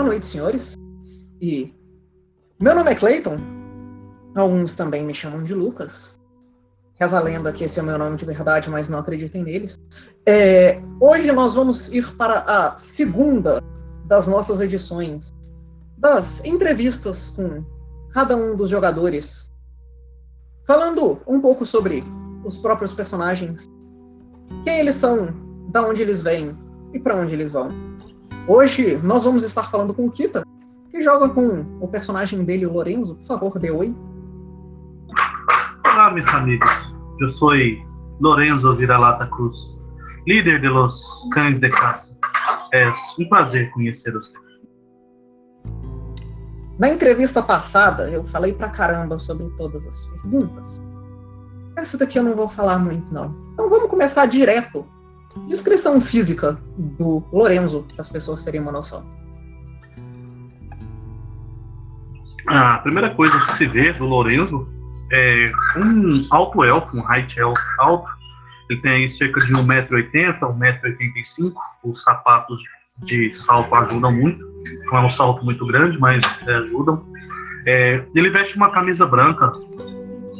Boa noite, senhores. E meu nome é Clayton. Alguns também me chamam de Lucas. Reza a lenda que esse é o meu nome de verdade, mas não acreditem neles. É, hoje nós vamos ir para a segunda das nossas edições das entrevistas com cada um dos jogadores, falando um pouco sobre os próprios personagens, quem eles são, da onde eles vêm e para onde eles vão. Hoje nós vamos estar falando com o Kita, que joga com o personagem dele, o Lorenzo. Por favor, dê oi. Olá, meus amigos. Eu sou Lorenzo Viralata Cruz, líder de los cães de caça. É um prazer conhecê-los. Na entrevista passada, eu falei pra caramba sobre todas as perguntas. Essa daqui eu não vou falar muito, não. Então vamos começar direto. Descrição física do Lorenzo, para as pessoas terem uma noção. A primeira coisa que se vê do Lorenzo é um alto elfo, um height elf alto. Ele tem cerca de 1,80m, 1,85m. Os sapatos de salto ajudam muito. Não é um salto muito grande, mas é, ajudam. É, ele veste uma camisa branca,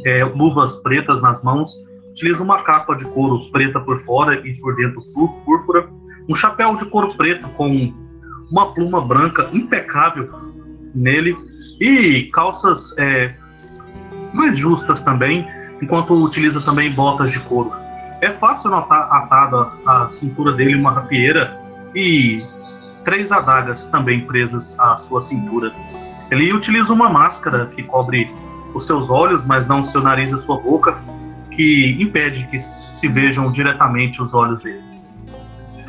é, luvas pretas nas mãos, utiliza uma capa de couro preta por fora e por dentro púrpura, um chapéu de couro preto com uma pluma branca impecável nele e calças é, mais justas também, enquanto utiliza também botas de couro. É fácil notar atada a cintura dele uma rapieira e três adagas também presas à sua cintura. Ele utiliza uma máscara que cobre os seus olhos, mas não o seu nariz e a sua boca, que impede que se vejam diretamente os olhos dele.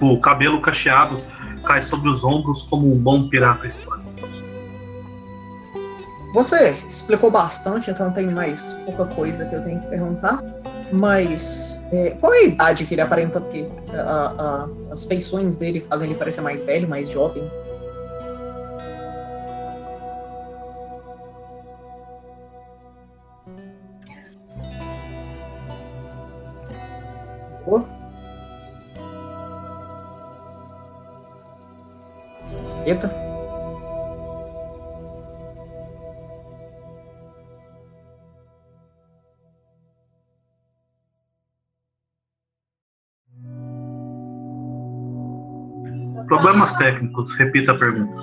O cabelo cacheado cai sobre os ombros como um bom pirata hispânico. Você explicou bastante, então tem mais pouca coisa que eu tenho que perguntar. Mas é, qual é a idade que ele aparenta ter? A, a, as feições dele fazem ele parecer mais velho, mais jovem? Oh. Eita. Problemas técnicos, repita a pergunta.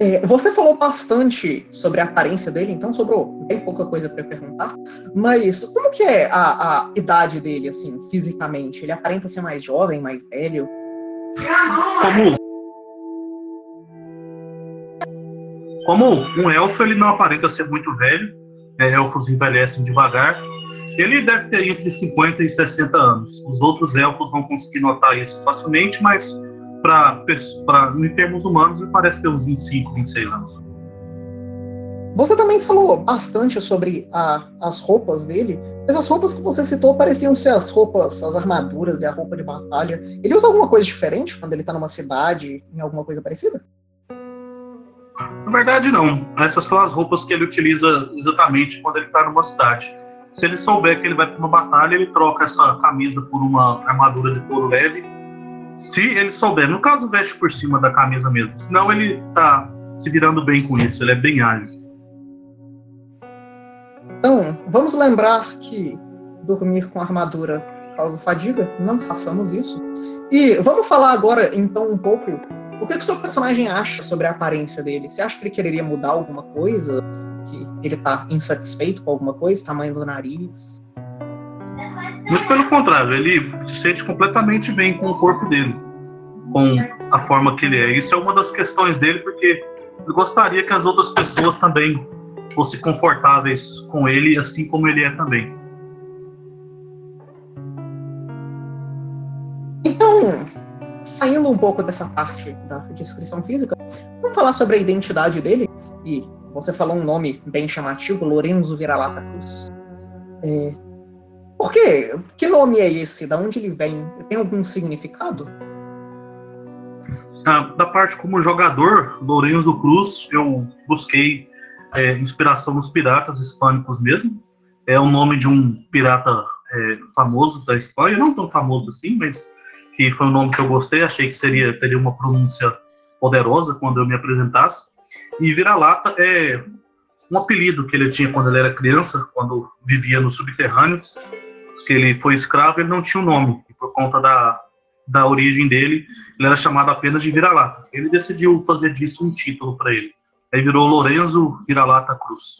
É, você falou bastante sobre a aparência dele, então sobrou bem pouca coisa para perguntar. Mas como que é a, a, idade dele, assim, fisicamente? Ele aparenta ser mais jovem, mais velho? Como como um elfo, ele não aparenta ser muito velho. É, elfos envelhecem devagar. Ele deve ter entre 50 e 60 anos. Os outros elfos vão conseguir notar isso facilmente, mas pra, em termos humanos ele parece ter uns 25, 26 anos. Você também falou bastante sobre a, as roupas dele, mas as roupas que você citou pareciam ser as roupas, as armaduras e a roupa de batalha. Ele usa alguma coisa diferente quando ele tá numa cidade, em alguma coisa parecida? Na verdade, não. Essas são as roupas que ele utiliza exatamente quando ele tá numa cidade. Se ele souber que ele vai para uma batalha, ele troca essa camisa por uma armadura de couro leve. Se ele souber, no caso, veste por cima da camisa mesmo. Senão ele tá se virando bem com isso, ele é bem ágil. Então, vamos lembrar que dormir com armadura causa fadiga, não façamos isso. E vamos falar agora, então, um pouco o que, que o seu personagem acha sobre a aparência dele. Você acha que ele quereria mudar alguma coisa? ele tá insatisfeito com alguma coisa, tamanho do nariz? Muito pelo contrário, ele se sente completamente bem com o corpo dele, com a forma que ele é. Isso é uma das questões dele, porque ele gostaria que as outras pessoas também fossem confortáveis com ele, assim como ele é também. Então, saindo um pouco dessa parte da descrição física, vamos falar sobre a identidade dele e você falou um nome bem chamativo, Lorenzo Vira-Lata Cruz. É... Por quê? Que nome é esse? Da onde ele vem? Tem algum significado? Ah, da parte como jogador, Lorenzo Cruz, eu busquei é, inspiração nos piratas hispânicos mesmo. É o nome de um pirata é, famoso da Espanha, não tão famoso assim, mas que foi um nome que eu gostei, achei que seria teria uma pronúncia poderosa quando eu me apresentasse. E vira-lata é um apelido que ele tinha quando ele era criança, quando vivia no subterrâneo, que ele foi escravo, ele não tinha um nome, por conta da, da origem dele, ele era chamado apenas de vira-lata. Ele decidiu fazer disso um título para ele. Aí virou Lorenzo Vira-Lata Cruz.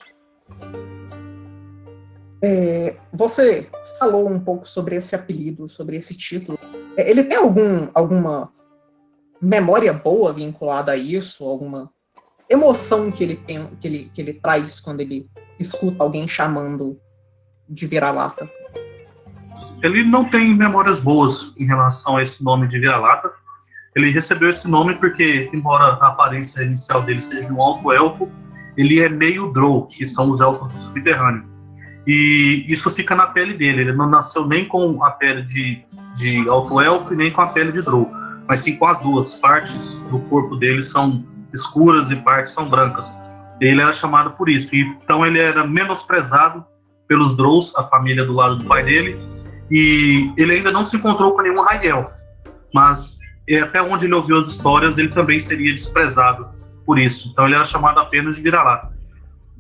É, você falou um pouco sobre esse apelido, sobre esse título. É, ele tem algum, alguma memória boa vinculada a isso? Alguma emoção que ele, tem, que ele, que ele traz quando ele escuta alguém chamando de vira-lata? Ele não tem memórias boas em relação a esse nome de vira-lata. Ele recebeu esse nome porque, embora a aparência inicial dele seja um alto elfo, ele é meio drow, que são os elfos do subterrâneo. E isso fica na pele dele. Ele não nasceu nem com a pele de, de alto elfo nem com a pele de drow, mas sim com as duas partes do corpo dele são escuras e partes são brancas. Ele era chamado por isso. Então ele era menosprezado pelos Drows, a família do lado do pai dele, e ele ainda não se encontrou com nenhum High Elf. Mas até onde ele ouviu as histórias, ele também seria desprezado por isso. Então ele era chamado apenas de vira-lata.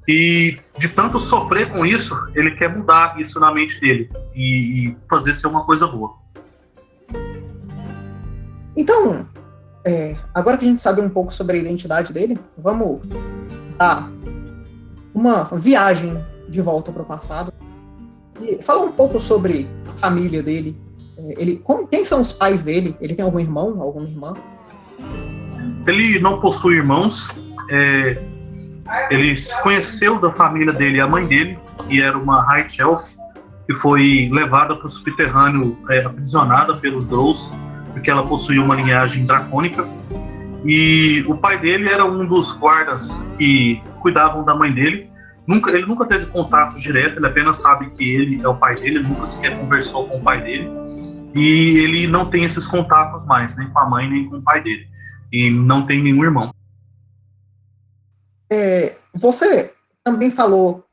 E de tanto sofrer com isso, ele quer mudar isso na mente dele e, e fazer ser uma coisa boa. Então, é, agora que a gente sabe um pouco sobre a identidade dele, vamos dar uma viagem de volta para o passado e falar um pouco sobre a família dele. Ele, como, quem são os pais dele? Ele tem algum irmão, alguma irmã? Ele não possui irmãos. É, ele conheceu da família dele a mãe dele, que era uma High Elf, que foi levada para o subterrâneo, é, aprisionada pelos Drows porque ela possuía uma linhagem dracônica. E o pai dele era um dos guardas que cuidavam da mãe dele. Nunca, ele nunca teve contato direto, ele apenas sabe que ele é o pai dele, ele nunca sequer conversou com o pai dele. E ele não tem esses contatos mais, nem com a mãe, nem com o pai dele. E não tem nenhum irmão. É, você também falou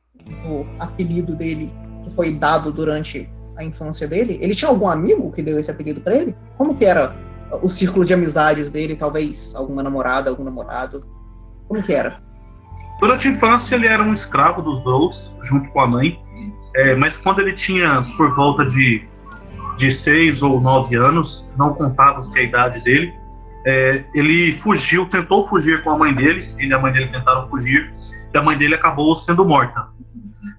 o apelido dele que foi dado durante a infância dele? Ele tinha algum amigo que deu esse apelido para ele? Como que era o círculo de amizades dele? Talvez alguma namorada, algum namorado? Como que era? Durante a infância ele era um escravo dos Drows, junto com a mãe. É, mas quando ele tinha por volta de, de seis ou nove anos, não contava-se a idade dele, é, ele fugiu, tentou fugir com a mãe dele, ele e a mãe dele tentaram fugir, e a mãe dele acabou sendo morta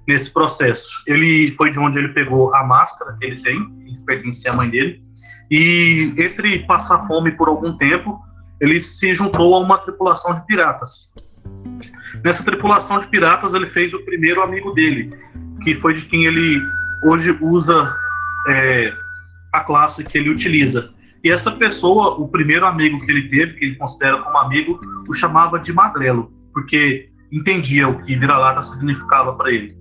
nesse processo. Ele foi de onde ele pegou a máscara que ele tem, que pertencia à mãe dele, e entre passar fome por algum tempo, ele se juntou a uma tripulação de piratas. Nessa tripulação de piratas, ele fez o primeiro amigo dele, que foi de quem ele hoje usa é, a classe que ele utiliza. E essa pessoa, o primeiro amigo que ele teve, que ele considera como amigo, o chamava de Magrelo, porque entendia o que vira-lata significava para ele.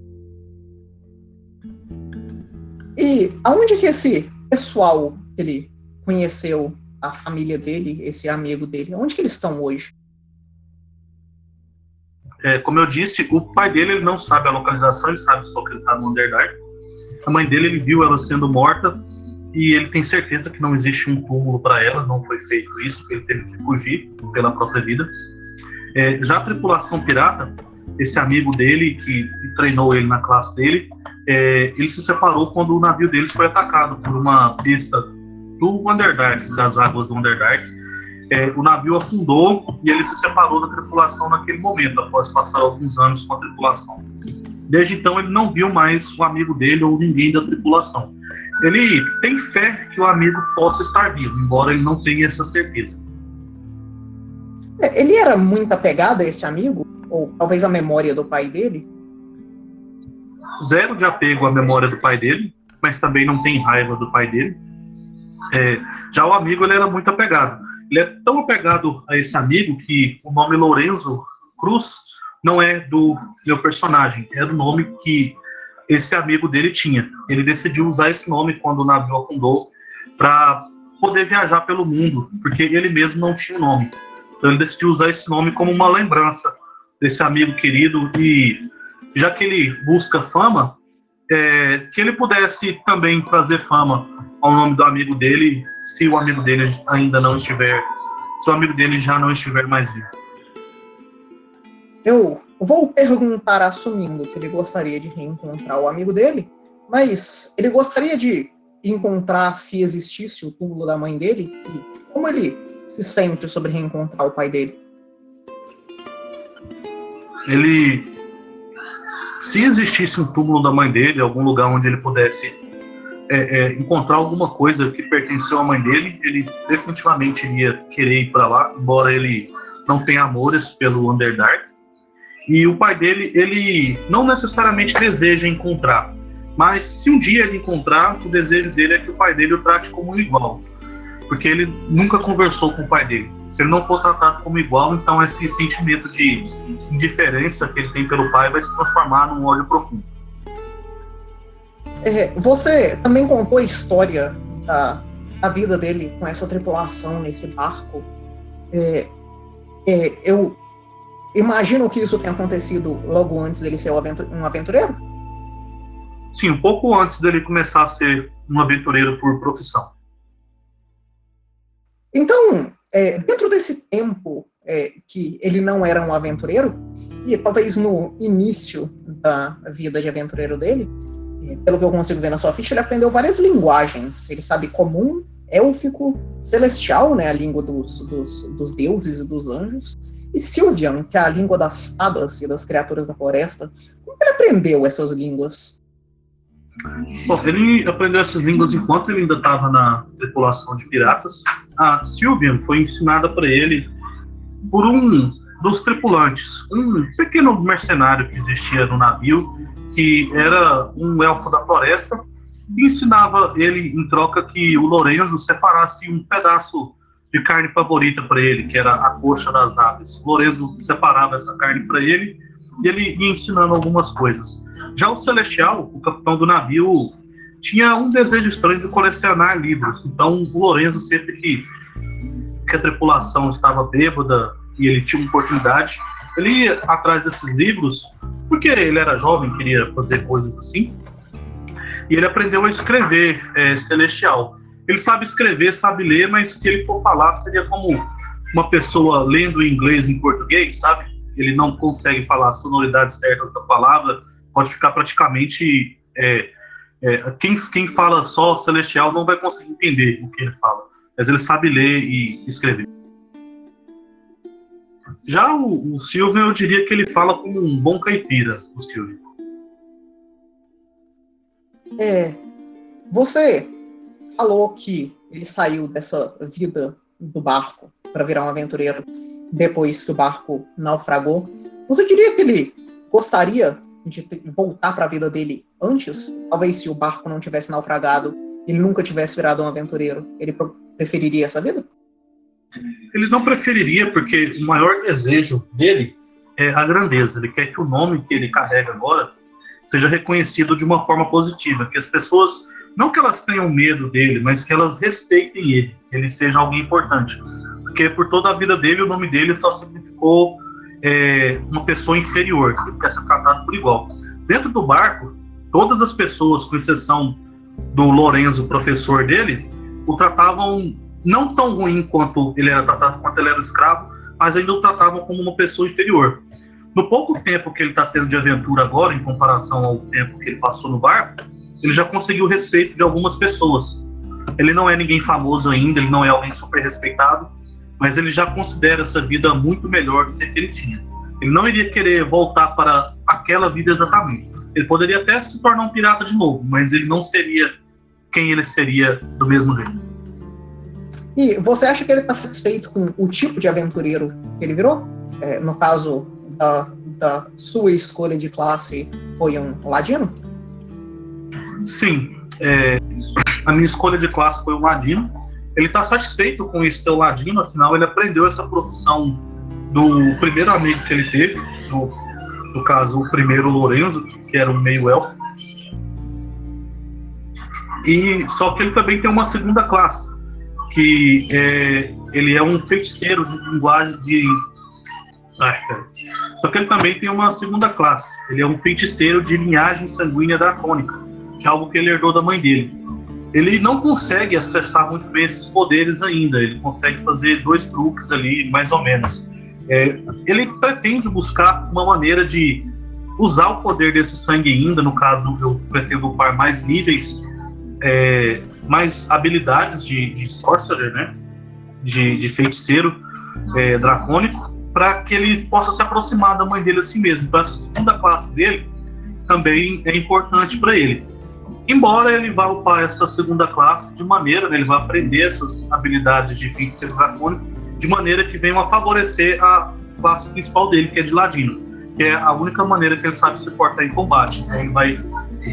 E aonde que esse pessoal que ele conheceu, a família dele, esse amigo dele, onde que eles estão hoje? É, como eu disse, o pai dele ele não sabe a localização, ele sabe só que ele está no Underdark. A mãe dele ele viu ela sendo morta e ele tem certeza que não existe um túmulo para ela, não foi feito isso, ele teve que fugir pela própria vida. É, já a tripulação pirata, esse amigo dele que, treinou ele na classe dele, é, ele se separou quando o navio deles foi atacado por uma besta do Underdark, das águas do Underdark. É, o navio afundou e ele se separou da tripulação naquele momento, após passar alguns anos com a tripulação. Desde então, ele não viu mais o amigo dele ou ninguém da tripulação. Ele tem fé que o amigo possa estar vivo, embora ele não tenha essa certeza. Ele era muito apegado a esse amigo? Ou talvez a memória do pai dele? zero de apego à memória do pai dele, mas também não tem raiva do pai dele. É, já o amigo ele era muito apegado. Ele é tão apegado a esse amigo que o nome Lorenzo Cruz não é do meu personagem, é do nome que esse amigo dele tinha. Ele decidiu usar esse nome quando o navio afundou para poder viajar pelo mundo, porque ele mesmo não tinha nome. Então ele decidiu usar esse nome como uma lembrança desse amigo querido e já que ele busca fama, é, que ele pudesse também trazer fama ao nome do amigo dele, se o amigo dele ainda não estiver, se o amigo dele já não estiver mais vivo. Eu vou perguntar, assumindo que ele gostaria de reencontrar o amigo dele, mas ele gostaria de encontrar se existisse o túmulo da mãe dele e como ele se sente sobre reencontrar o pai dele. Ele, se existisse um túmulo da mãe dele, algum lugar onde ele pudesse é, é, encontrar alguma coisa que pertenceu à mãe dele, ele definitivamente iria querer ir para lá, embora ele não tenha amores pelo Underdark. E o pai dele, ele não necessariamente deseja encontrar, mas se um dia ele encontrar, o desejo dele é que o pai dele o trate como um igual, porque ele nunca conversou com o pai dele. Se ele não for tratado como igual, então esse sentimento de indiferença que ele tem pelo pai vai se transformar num ódio profundo. É, você também contou a história da, da, vida dele com essa tripulação nesse barco. É, é, eu imagino que isso tenha acontecido logo antes dele ser um aventureiro? Sim, um pouco antes dele começar a ser um aventureiro por profissão. Então, é, dentro desse tempo é, que ele não era um aventureiro, e talvez no início da vida de aventureiro dele, pelo que eu consigo ver na sua ficha, ele aprendeu várias linguagens. Ele sabe comum, élfico, celestial, né, a língua dos, dos, dos deuses e dos anjos, e Sylvian, que é a língua das fadas e das criaturas da floresta. Como ele aprendeu essas línguas? Bom, ele aprendeu essas línguas enquanto ele ainda estava na tripulação de piratas. A Sylvian foi ensinada para ele por um dos tripulantes, um pequeno mercenário que existia no navio, que era um elfo da floresta, e ensinava ele, em troca, que o Lorenzo separasse um pedaço de carne favorita para ele, que era a coxa das aves. Lorenzo separava essa carne para ele e ele ia ensinando algumas coisas. Já o Celestial, o capitão do navio, tinha um desejo estranho de colecionar livros. Então, o Lorenzo, sempre que, que a tripulação estava bêbada e ele tinha uma oportunidade, ele ia atrás desses livros porque ele era jovem, queria fazer coisas assim. E ele aprendeu a escrever é, celestial. Ele sabe escrever, sabe ler, mas se ele for falar, seria como uma pessoa lendo inglês em português, sabe? Ele não consegue falar as sonoridades certas da palavra, pode ficar praticamente. É, é, quem, quem fala só celestial não vai conseguir entender o que ele fala, mas ele sabe ler e escrever. Já o, o Silvio, eu diria que ele fala como um bom caipira, o Silvio. É. Você falou que ele saiu dessa vida do barco para virar um aventureiro depois que o barco naufragou. Você diria que ele gostaria de voltar para a vida dele antes? Talvez se o barco não tivesse naufragado, ele nunca tivesse virado um aventureiro. Ele preferiria essa vida? Ele não preferiria, porque o maior desejo dele é a grandeza. Ele quer que o nome que ele carrega agora seja reconhecido de uma forma positiva, que as pessoas, não que elas tenham medo dele, mas que elas respeitem ele, que ele seja alguém importante. Porque por toda a vida dele, o nome dele só significou é, uma pessoa inferior, que quer ser tratado por igual. Dentro do barco, todas as pessoas, com exceção do Lorenzo, professor dele, o tratavam não tão ruim quanto ele era tratado, quanto ele era escravo, mas ainda o tratavam como uma pessoa inferior. No pouco tempo que ele está tendo de aventura agora, em comparação ao tempo que ele passou no barco, ele já conseguiu o respeito de algumas pessoas. Ele não é ninguém famoso ainda, ele não é alguém super respeitado, mas ele já considera essa vida muito melhor do que ele tinha. Ele não iria querer voltar para aquela vida exatamente. Ele poderia até se tornar um pirata de novo, mas ele não seria quem ele seria do mesmo jeito. E você acha que ele está satisfeito com o tipo de aventureiro que ele virou? É, no caso da, da, sua escolha de classe, foi um ladino? Sim. É, a minha escolha de classe foi um ladino. Ele está satisfeito com esse seu ladino, afinal, ele aprendeu essa profissão do primeiro amigo que ele teve, no, caso, o primeiro Lorenzo, que era um meio elfo. E só que ele também tem uma segunda classe, que é, ele é um feiticeiro de linguagem de. Só que ele também tem uma segunda classe. Ele é um feiticeiro de linhagem sanguínea dracônica, que é algo que ele herdou da mãe dele. ele não consegue acessar muito bem esses poderes ainda. Ele consegue fazer dois truques ali, mais ou menos. É, ele pretende buscar uma maneira de usar o poder desse sangue ainda. No caso, eu pretendo upar mais níveis, é, mais habilidades de, de sorcerer, né? De, de feiticeiro é, dracônico, para que ele possa se aproximar da mãe dele assim mesmo. Então, essa segunda classe dele também é importante para ele. Embora ele vá upar essa segunda classe de maneira, né, ele vai aprender essas habilidades de feiticeiro dracônico de maneira que venham a favorecer a classe principal dele, que é de ladino, que é a única maneira que ele sabe se portar em combate. Então ele vai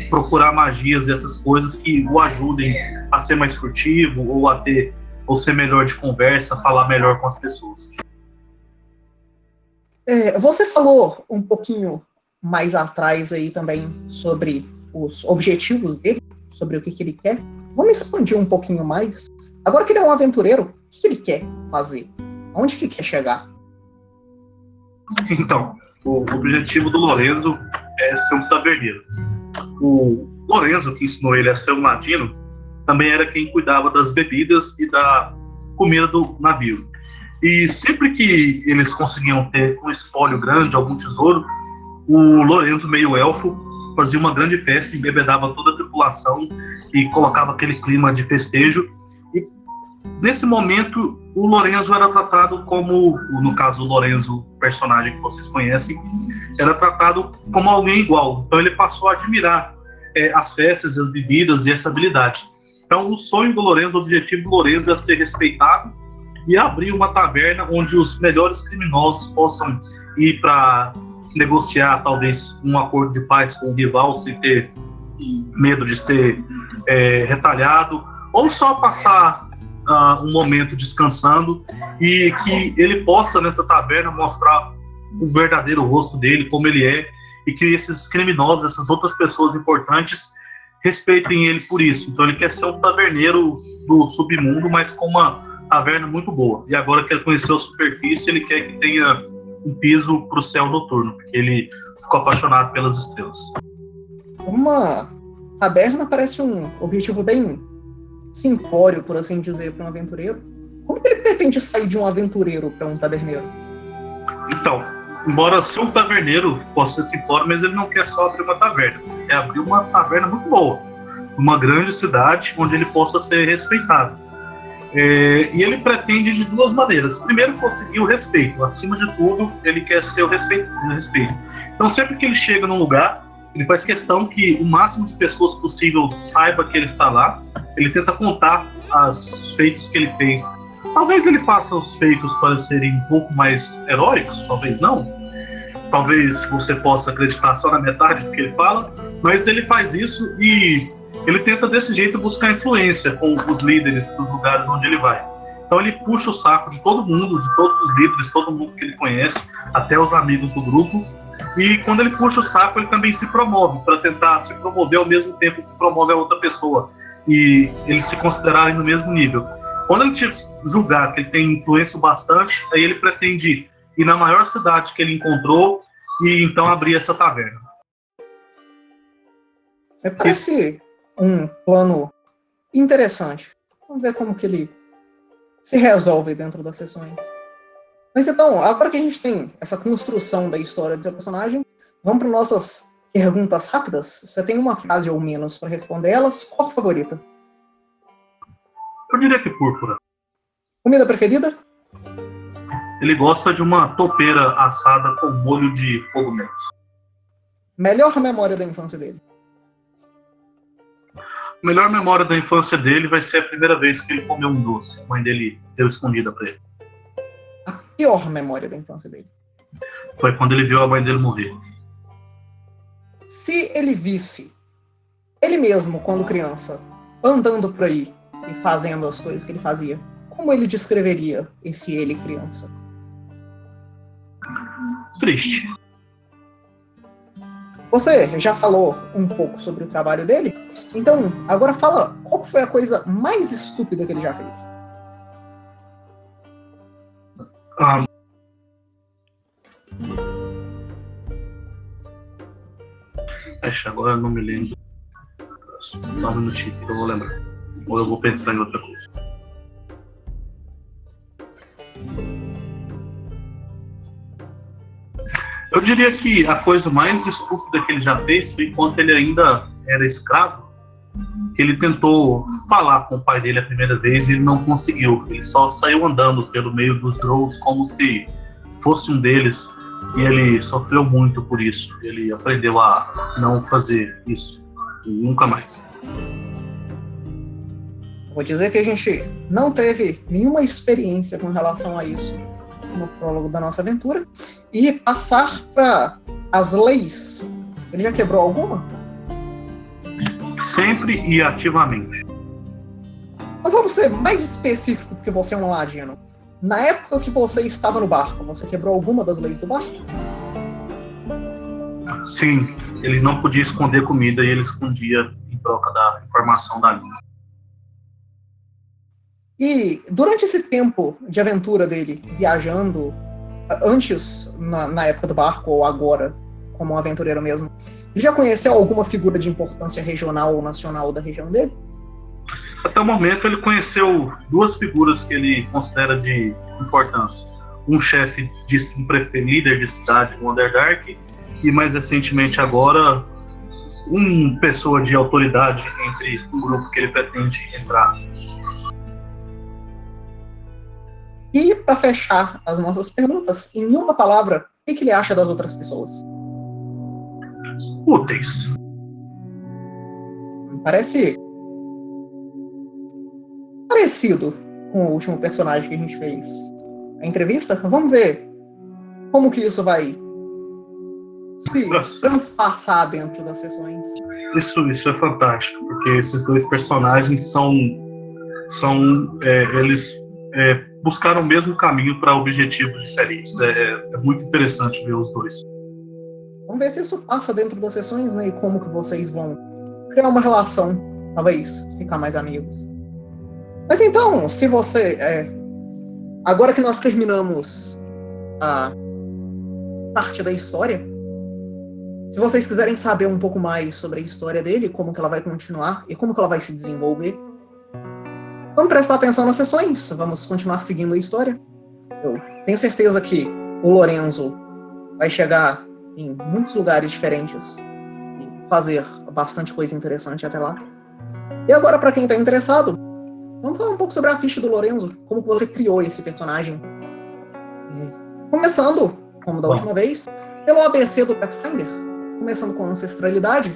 procurar magias e essas coisas que o ajudem a ser mais furtivo ou a ter ou ser melhor de conversa, falar melhor com as pessoas. É, você falou um pouquinho mais atrás aí também sobre os objetivos dele, sobre o que, que ele quer. Vamos expandir um pouquinho mais. Agora que ele é um aventureiro, o que ele quer fazer? Onde que quer chegar? Então, o objetivo do Lorenzo é ser um taverneiro. O Lorenzo, que ensinou ele a ser um ladino, também era quem cuidava das bebidas e da comida do navio. E sempre que eles conseguiam ter um espólio grande, algum tesouro, o Lorenzo, meio elfo, fazia uma grande festa, embebedava toda a tripulação e colocava aquele clima de festejo. E nesse momento, o Lorenzo era tratado como, no caso o Lorenzo, personagem que vocês conhecem, era tratado como alguém igual. Então ele passou a admirar é, as festas, as bebidas e essa habilidade. Então o sonho do Lorenzo, o objetivo do Lorenzo é ser respeitado e abrir uma taverna onde os melhores criminosos possam ir para negociar talvez um acordo de paz com o rival sem ter medo de ser é, retalhado, ou só passar uh, um momento descansando e que ele possa nessa taverna mostrar o verdadeiro rosto dele, como ele é, e que esses criminosos, essas outras pessoas importantes, respeitem ele por isso. Então ele quer ser um taverneiro do submundo, mas com uma taverna muito boa. E agora que ele conheceu a superfície, ele quer que tenha um piso para o céu noturno, porque ele ficou apaixonado pelas estrelas. Uma taberna parece um objetivo bem simplório, por assim dizer, para um aventureiro. Como que ele pretende sair de um aventureiro para um taberneiro? Então, embora ser um taverneiro possa ser simplório, mas ele não quer só abrir uma taverna. Ele quer abrir uma taverna muito boa, uma grande cidade onde ele possa ser respeitado. É, e ele pretende de duas maneiras. Primeiro, conseguir o respeito. Acima de tudo, ele quer ser o respeito. Respeito. Então, sempre que ele chega num lugar, ele faz questão que o máximo de pessoas possível saiba que ele está lá. Ele tenta contar os feitos que ele fez. Talvez ele faça os feitos parecerem um pouco mais heróicos, talvez não. Talvez você possa acreditar só na metade do que ele fala, mas ele faz isso e ele tenta desse jeito buscar influência com os líderes dos lugares onde ele vai. Então ele puxa o saco de todo mundo, de todos os líderes, todo mundo que ele conhece, até os amigos do grupo. E quando ele puxa o saco, ele também se promove para tentar se promover ao mesmo tempo que promove a outra pessoa e eles se considerarem no mesmo nível. Quando ele julgar que ele tem influência bastante, aí ele pretende ir na maior cidade que ele encontrou e então abrir essa taverna. É, parece um plano interessante. Vamos ver como que ele se resolve dentro das sessões. Mas então, agora que a gente tem essa construção da história do seu personagem, vamos para nossas perguntas rápidas. Você tem uma frase ou menos para responder elas. Qual a favorita? Eu diria que púrpura. Comida preferida? Ele gosta de uma topeira assada com molho de cogumelos. Melhor memória da infância dele? A melhor memória da infância dele vai ser a primeira vez que ele comeu um doce. A mãe dele deu escondida para ele. A pior memória da infância dele? Foi quando ele viu a mãe dele morrer. Se ele visse ele mesmo, quando criança, andando por aí e fazendo as coisas que ele fazia, como ele descreveria esse ele criança? Triste. Você já falou um pouco sobre o trabalho dele, então agora fala qual foi a coisa mais estúpida que ele já fez. Ah. Acho agora eu não me lembro. Só um minutinho que eu vou lembrar. Ou eu vou pensar em outra coisa? Eu diria que a coisa mais estúpida que ele já fez foi enquanto ele ainda era escravo, ele tentou falar com o pai dele a primeira vez e ele não conseguiu. Ele só saiu andando pelo meio dos Drows como se fosse um deles e ele sofreu muito por isso. Ele aprendeu a não fazer isso nunca mais. Vou dizer que a gente não teve nenhuma experiência com relação a isso no prólogo da nossa aventura e passar para as leis. Ele já quebrou alguma? Sempre e ativamente. Então vamos ser mais específico, porque você é um ladino. Na época que você estava no barco, você quebrou alguma das leis do barco? Sim, ele não podia esconder comida e ele escondia em troca da informação da língua. E durante esse tempo de aventura dele, viajando, antes, na, na época do barco, ou agora, como um aventureiro mesmo, já conheceu alguma figura de importância regional ou nacional da região dele? Até o momento, ele conheceu duas figuras que ele considera de importância. Um chefe de um prefeito, líder de cidade do Underdark e mais recentemente agora uma pessoa de autoridade entre o grupo que ele pretende entrar. E para fechar as nossas perguntas, em uma palavra, o que, que ele acha das outras pessoas? Úteis. Parece parecido com o último personagem que a gente fez a entrevista. Vamos ver como que isso vai se transpassar dentro das sessões. Isso, isso é fantástico, porque esses dois personagens são, são é, eles é, o mesmo caminho para objetivos diferentes. É, é, muito interessante ver os dois. Vamos ver se isso passa dentro das sessões, né? E como que vocês vão criar uma relação, talvez ficar mais amigos. Mas então, se você. É, agora que nós terminamos a parte da história, se vocês quiserem saber um pouco mais sobre a história dele, como que ela vai continuar e como que ela vai se desenvolver, vamos prestar atenção nas sessões, vamos continuar seguindo a história. Eu tenho certeza que o Lorenzo vai chegar em muitos lugares diferentes e fazer bastante coisa interessante até lá. E agora, para quem está interessado, Vamos falar um pouco sobre a ficha do Lorenzo, como você criou esse personagem. Começando, como da última vez, pelo ABC do Pathfinder, começando com ancestralidade,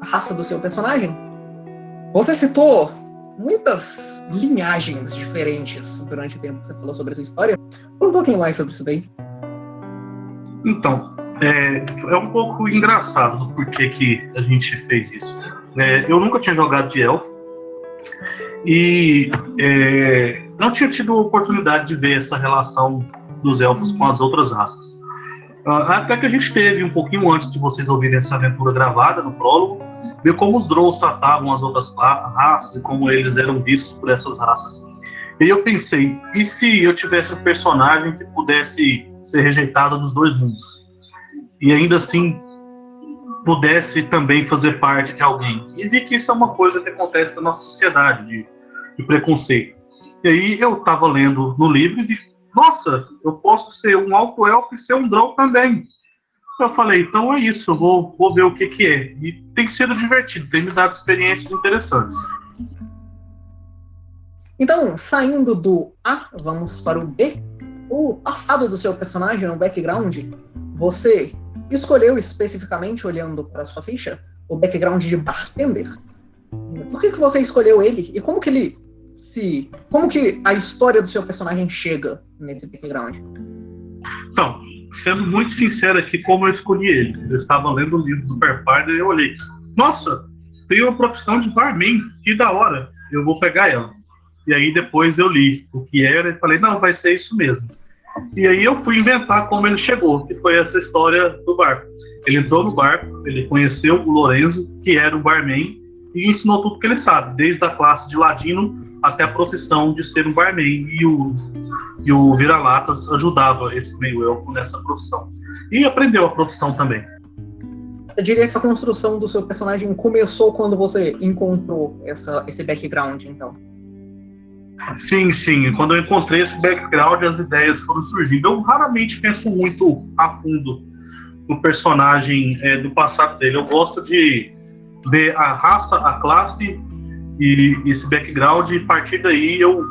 a raça do seu personagem. Você citou muitas linhagens diferentes durante o tempo que você falou sobre essa história. Fala um pouquinho mais sobre isso daí. Então, é, é um pouco engraçado do porquê que a gente fez isso. É, eu nunca tinha jogado de elfo, e é, não tinha tido oportunidade de ver essa relação dos elfos com as outras raças. Ah, até que a gente teve, um pouquinho antes de vocês ouvirem essa aventura gravada no prólogo, ver como os Drolls tratavam as outras raças e como eles eram vistos por essas raças. E eu pensei, e se eu tivesse um personagem que pudesse ser rejeitado dos dois mundos? E ainda assim pudesse também fazer parte de alguém. E vi que isso é uma coisa que acontece na nossa sociedade, de, de preconceito. E aí eu estava lendo no livro e vi, nossa, eu posso ser um alto elfo e ser um drow também. Eu falei, então é isso, eu vou, vou ver o que, que é. E tem sido divertido, tem me dado experiências interessantes. Então, saindo do A, vamos para o B. O passado do seu personagem, o background, você escolheu especificamente, olhando para sua ficha, o background de bartender. Por que, que você escolheu ele e como que ele se. Como que a história do seu personagem chega nesse background? Então, sendo muito sincero aqui, como eu escolhi ele. Eu estava lendo o livro do Superparder e eu olhei. Nossa, tem uma profissão de barman, que da hora. Eu vou pegar ela. E aí depois eu li o que era e falei, não, vai ser isso mesmo. E aí eu fui inventar como ele chegou, que foi essa história do barco. Ele entrou no barco, ele conheceu o Lorenzo, que era o barman, e ensinou tudo que ele sabe, desde a classe de ladino até a profissão de ser um barman. E o, e o Vira-Latas ajudava esse meio elfo nessa profissão. E aprendeu a profissão também. eu diria que a construção do seu personagem começou quando você encontrou essa, esse background, então. Sim, sim. Quando eu encontrei esse background, as ideias foram surgindo. Eu raramente penso muito a fundo no personagem é, do passado dele. Eu gosto de ver a raça, a classe e esse background, e a partir daí eu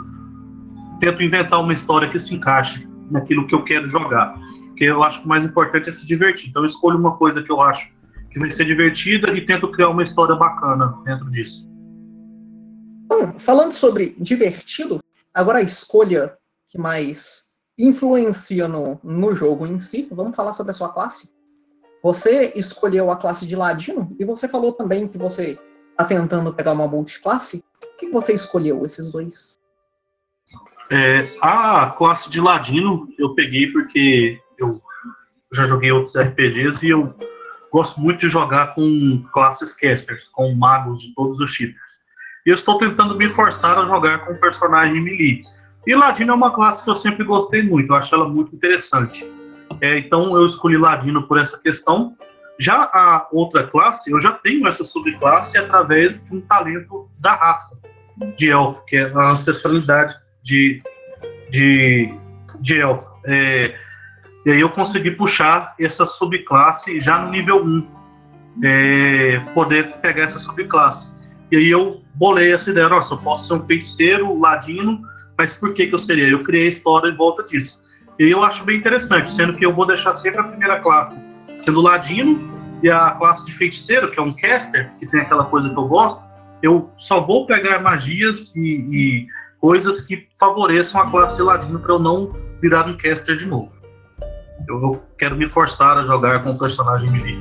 tento inventar uma história que se encaixe naquilo que eu quero jogar. Porque eu acho que o mais importante é se divertir. Então eu escolho uma coisa que eu acho que vai ser divertida e tento criar uma história bacana dentro disso. Bom, falando sobre divertido, agora a escolha que mais influencia no, no jogo em si, vamos falar sobre a sua classe. Você escolheu a classe de Ladino e você falou também que você tentando pegar uma multiclasse. Por que você escolheu esses dois? É, a classe de Ladino eu peguei porque eu já joguei outros RPGs e eu gosto muito de jogar com classes casters, com magos de todos os tipos. E eu estou tentando me forçar a jogar com personagem melee. E Ladino é uma classe que eu sempre gostei muito, eu acho ela muito interessante. É, então eu escolhi Ladino por essa questão. Já a outra classe, eu já tenho essa subclasse através de um talento da raça de elfo, que é a ancestralidade de, de, de elfo. É, e aí eu consegui puxar essa subclasse já no nível 1, é, poder pegar essa subclasse. E aí eu bolei essa ideia, nossa, eu posso ser um feiticeiro, ladino, mas por que, que eu seria? Eu criei a história em volta disso. E eu acho bem interessante, sendo que eu vou deixar sempre a primeira classe sendo ladino e a classe de feiticeiro, que é um caster, que tem aquela coisa que eu gosto, eu só vou pegar magias e, e coisas que favoreçam a classe de ladino para eu não virar um caster de novo. Eu quero me forçar a jogar com o personagem melee.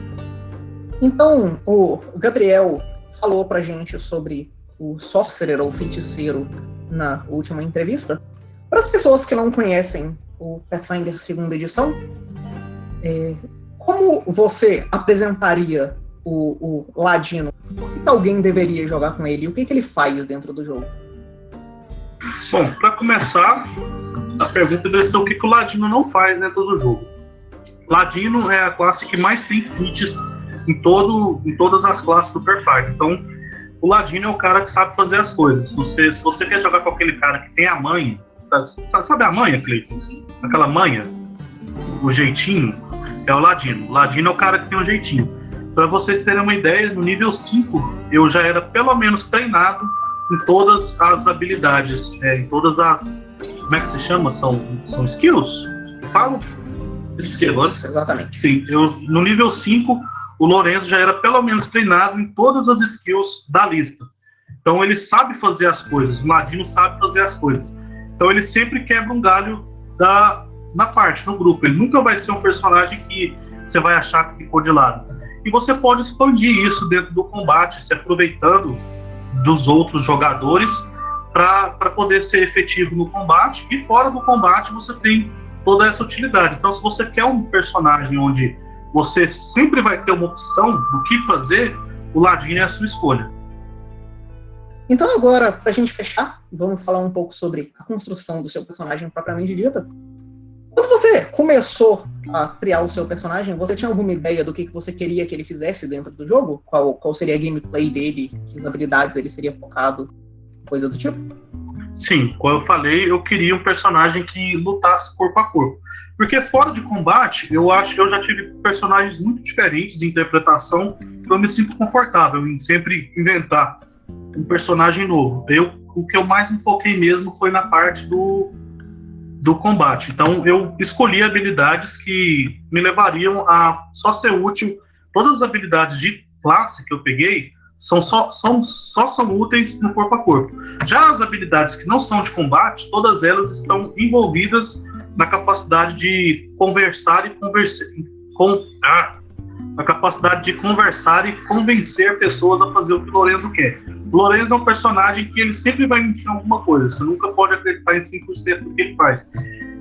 Então, o Gabriel falou pra gente sobre o Sorcerer ou Feiticeiro na última entrevista. Para as pessoas que não conhecem o Pathfinder segunda edição, é, como você apresentaria o, o Ladino? Por que alguém deveria jogar com ele? O que, que ele faz dentro do jogo? Bom, para começar, a pergunta deve ser o que, que o Ladino não faz dentro do jogo. Ladino é a classe que mais tem feats em, todo, em todas as classes do Perfect. Então, o Ladino é o cara que sabe fazer as coisas. Você, se você quer jogar com aquele cara que tem a manha, sabe a manha, Cleiton? Aquela manha, o jeitinho, é o Ladino. O Ladino é o cara que tem um jeitinho. Para vocês terem uma ideia, no nível 5 eu já era pelo menos treinado em todas as habilidades, é, em todas as. Como é que se chama? São, são skills? Falo? Skills, exatamente. Sim, eu, no nível 5, o Lourenço já era pelo menos treinado em todas as skills da lista. Então ele sabe fazer as coisas, o Ladino sabe fazer as coisas. Então ele sempre quebra um galho da, na parte, no grupo. Ele nunca vai ser um personagem que você vai achar que ficou de lado. E você pode expandir isso dentro do combate, se aproveitando dos outros jogadores para poder ser efetivo no combate. E fora do combate você tem toda essa utilidade. Então, se você quer um personagem onde você sempre vai ter uma opção do que fazer, o Ladino é a sua escolha. Então, agora, para a gente fechar, vamos falar um pouco sobre a construção do seu personagem propriamente dita. Quando você começou a criar o seu personagem, você tinha alguma ideia do que, você queria que ele fizesse dentro do jogo? Qual, qual seria a gameplay dele? Que habilidades ele seria focado? Coisa do tipo? Sim, como eu falei, eu queria um personagem que lutasse corpo a corpo. Porque fora de combate, eu acho que eu já tive personagens muito diferentes de interpretação, que eu me sinto confortável em sempre inventar um personagem novo. Eu, o que eu mais me foquei mesmo foi na parte do do combate. Então eu escolhi habilidades que me levariam a só ser útil. Todas as habilidades de classe que eu peguei são só, são, só são úteis no corpo a corpo. Já as habilidades que não são de combate, todas elas estão envolvidas na capacidade de conversar e conversar com ah, a capacidade de conversar e convencer pessoas a fazer o que Lorenzo quer. Lorenzo é um personagem que ele sempre vai mentir alguma coisa, você nunca pode acreditar em 5% do que ele faz.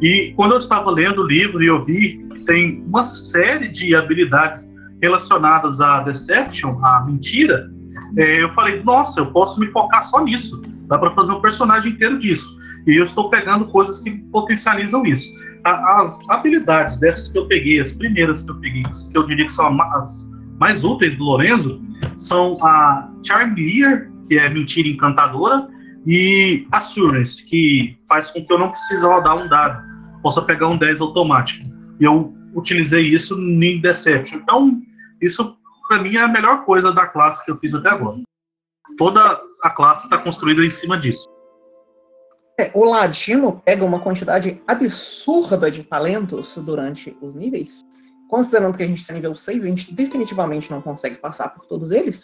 E quando eu estava lendo o livro e eu vi que tem uma série de habilidades relacionadas à deception, à mentira, é, eu falei, nossa, eu posso me focar só nisso. Dá para fazer um personagem inteiro disso. E eu estou pegando coisas que potencializam isso. As habilidades dessas que eu peguei, as primeiras que eu peguei, que eu diria que são as mais úteis do Lorenzo são a Charmier, que é mentira encantadora, e Assurance, que faz com que eu não precise rodar um dado, possa pegar um 10 automático. E eu utilizei isso em Deception. Então, isso para mim é a melhor coisa da classe que eu fiz até agora. Toda a classe está construída em cima disso. É, o Ladino pega uma quantidade absurda de talentos durante os níveis. Considerando que a gente está nível 6, a gente definitivamente não consegue passar por todos eles.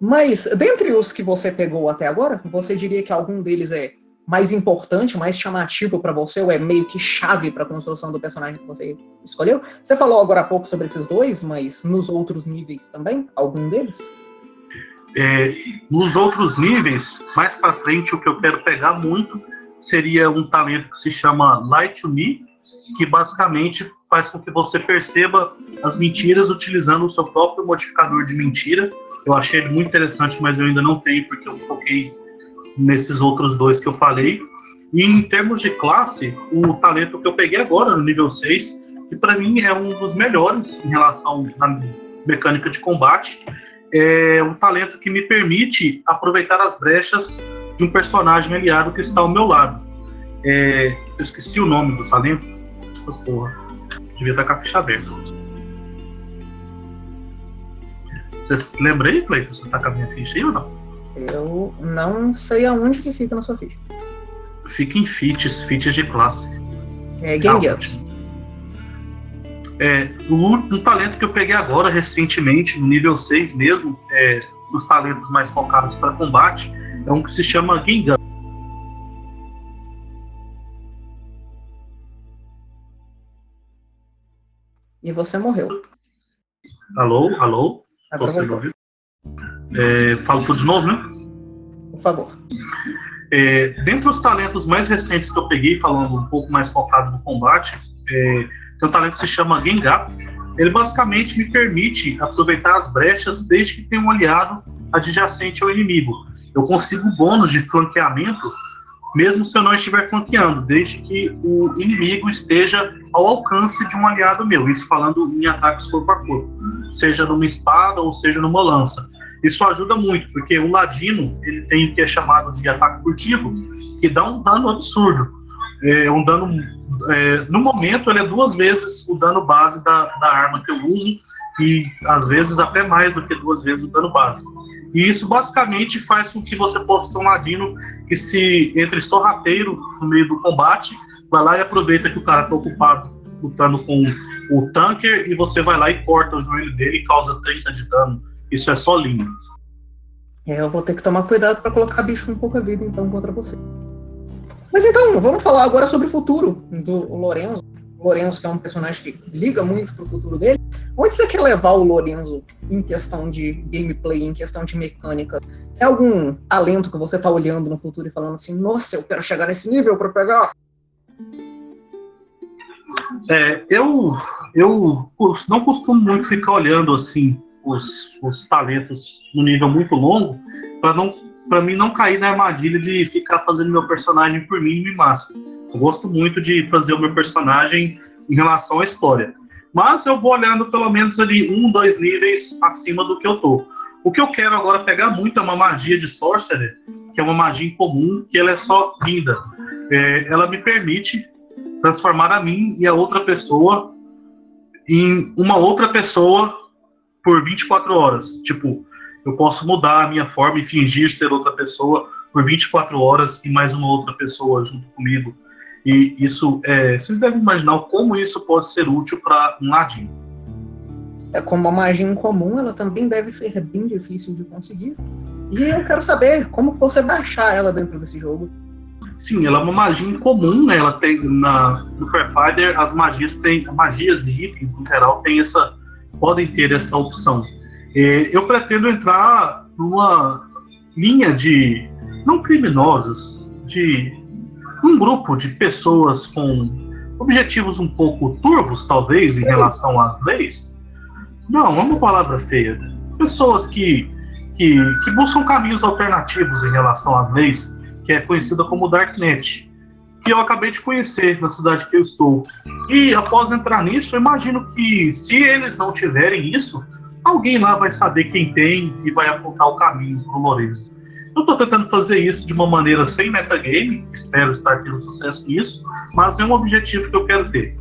Mas, dentre os que você pegou até agora, você diria que algum deles é mais importante, mais chamativo para você, ou é meio que chave para a construção do personagem que você escolheu? Você falou agora há pouco sobre esses dois, mas nos outros níveis também? Algum deles? É, nos outros níveis, mais para frente, o que eu quero pegar muito seria um talento que se chama Light to Me, que basicamente faz com que você perceba as mentiras utilizando o seu próprio modificador de mentira. Eu achei ele muito interessante, mas eu ainda não tenho, porque eu foquei nesses outros dois que eu falei. E em termos de classe, o talento que eu peguei agora no nível 6, que para mim é um dos melhores em relação à mecânica de combate, é um talento que me permite aproveitar as brechas de um personagem aliado que está ao meu lado. É, eu esqueci o nome do talento. Oh, porra, devia estar com a ficha aberta. Você se lembra aí, Cleiton? Você está com a minha ficha aí ou não? Eu não sei aonde que fica na sua ficha. Fica em feats, feats de classe. É Gang Up. É, o, o talento que eu peguei agora, recentemente, no nível 6 mesmo, é, os talentos mais focados para combate, é um que se chama Gang Up. E você morreu. Alô, alô? Agora voltou. É, falo tudo de novo, né? Por favor. É, dentre os talentos mais recentes que eu peguei, falando um pouco mais focado no combate, é, tem um talento que se chama Gengap. Ele basicamente me permite aproveitar as brechas desde que tenha um aliado adjacente ao inimigo. Eu consigo bônus de flanqueamento mesmo se eu não estiver flanqueando, desde que o inimigo esteja ao alcance de um aliado meu. Isso falando em ataques corpo a corpo, seja numa espada ou seja numa lança. Isso ajuda muito, porque o ladino ele tem o que é chamado de ataque furtivo, que dá um dano absurdo. É um dano. É, no momento, ele é duas vezes o dano base da, da arma que eu uso, e às vezes até mais do que duas vezes o dano base. E isso basicamente faz com que você possa ser um ladino que se entre sorrateiro no meio do combate, vai lá e aproveita que o cara está ocupado lutando com o tanker e você vai lá e corta o joelho dele e causa 30 de dano. Isso é só lindo. É, eu vou ter que tomar cuidado para colocar bicho com pouca vida então contra você. Mas então, vamos falar agora sobre o futuro do Lorenzo. O Lorenzo que é um personagem que liga muito pro futuro dele. Onde você quer levar o Lorenzo em questão de gameplay, em questão de mecânica? Tem algum talento que você tá olhando no futuro e falando assim, nossa, eu quero chegar nesse nível para pegar? É, eu, eu não costumo muito ficar olhando assim os, os talentos no nível muito longo para não para mim não cair na armadilha de ficar fazendo meu personagem por mim e massa. Eu gosto muito de fazer o meu personagem em relação à história. Mas eu vou olhando pelo menos ali um, dois níveis acima do que eu tô. O que eu quero agora pegar muito é uma magia de Sorcerer, que é uma magia incomum, que ela é só linda. É, ela me permite transformar a mim e a outra pessoa em uma outra pessoa por 24 horas. Tipo, eu posso mudar a minha forma e fingir ser outra pessoa por 24 horas e mais uma outra pessoa junto comigo. E isso, é, vocês devem imaginar como isso pode ser útil para um ladino. É como a magia incomum, ela também deve ser bem difícil de conseguir. E eu quero saber como você baixar ela dentro desse jogo. Sim, ela é uma magia incomum, né? Ela tem na no Pathfinder as magias têm magias e itens no geral têm essa podem ter essa opção. É, eu pretendo entrar numa linha de não criminosos, de um grupo de pessoas com objetivos um pouco turvos, talvez, em relação às leis. Não, é uma palavra feia. Pessoas que, que, que buscam caminhos alternativos em relação às leis, que é conhecida como Darknet, que eu acabei de conhecer na cidade que eu estou. E após entrar nisso, eu imagino que se eles não tiverem isso, alguém lá vai saber quem tem e vai apontar o caminho pro Lourenço. Eu estou tentando fazer isso de uma maneira sem metagame, espero estar tendo sucesso nisso, mas é um objetivo que eu quero ter.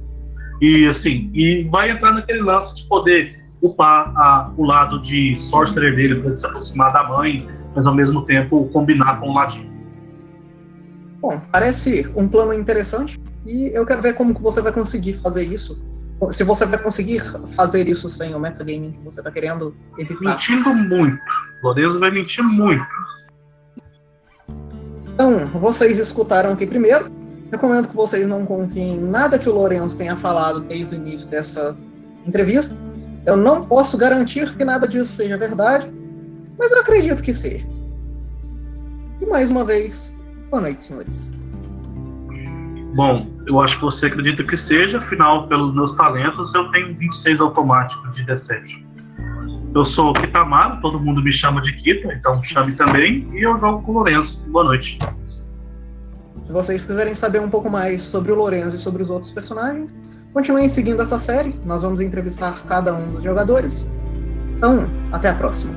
E assim, e vai entrar naquele lance de poder upar a, o lado de sorcerer dele para se aproximar da mãe, mas ao mesmo tempo combinar com o ladinho. Bom, parece um plano interessante e eu quero ver como que você vai conseguir fazer isso. Se você vai conseguir fazer isso sem o metagaming que você está querendo evitar. Mentindo muito. Lourenço vai mentir muito. Então, vocês escutaram aqui primeiro. Recomendo que vocês não confiem em nada que o Lourenço tenha falado desde o início dessa entrevista. Eu não posso garantir que nada disso seja verdade, mas eu acredito que seja. E mais uma vez, boa noite, senhores. Bom, eu acho que você acredita que seja, afinal, pelos meus talentos, eu tenho 26 automáticos de Deception. Eu sou o Kitamaro, todo mundo me chama de Kita, então chame também, e eu jogo com o Lourenço. Boa noite. Se vocês quiserem saber um pouco mais sobre o Lourenço e sobre os outros personagens, continuem seguindo essa série. Nós vamos entrevistar cada um dos jogadores. Então, até a próxima.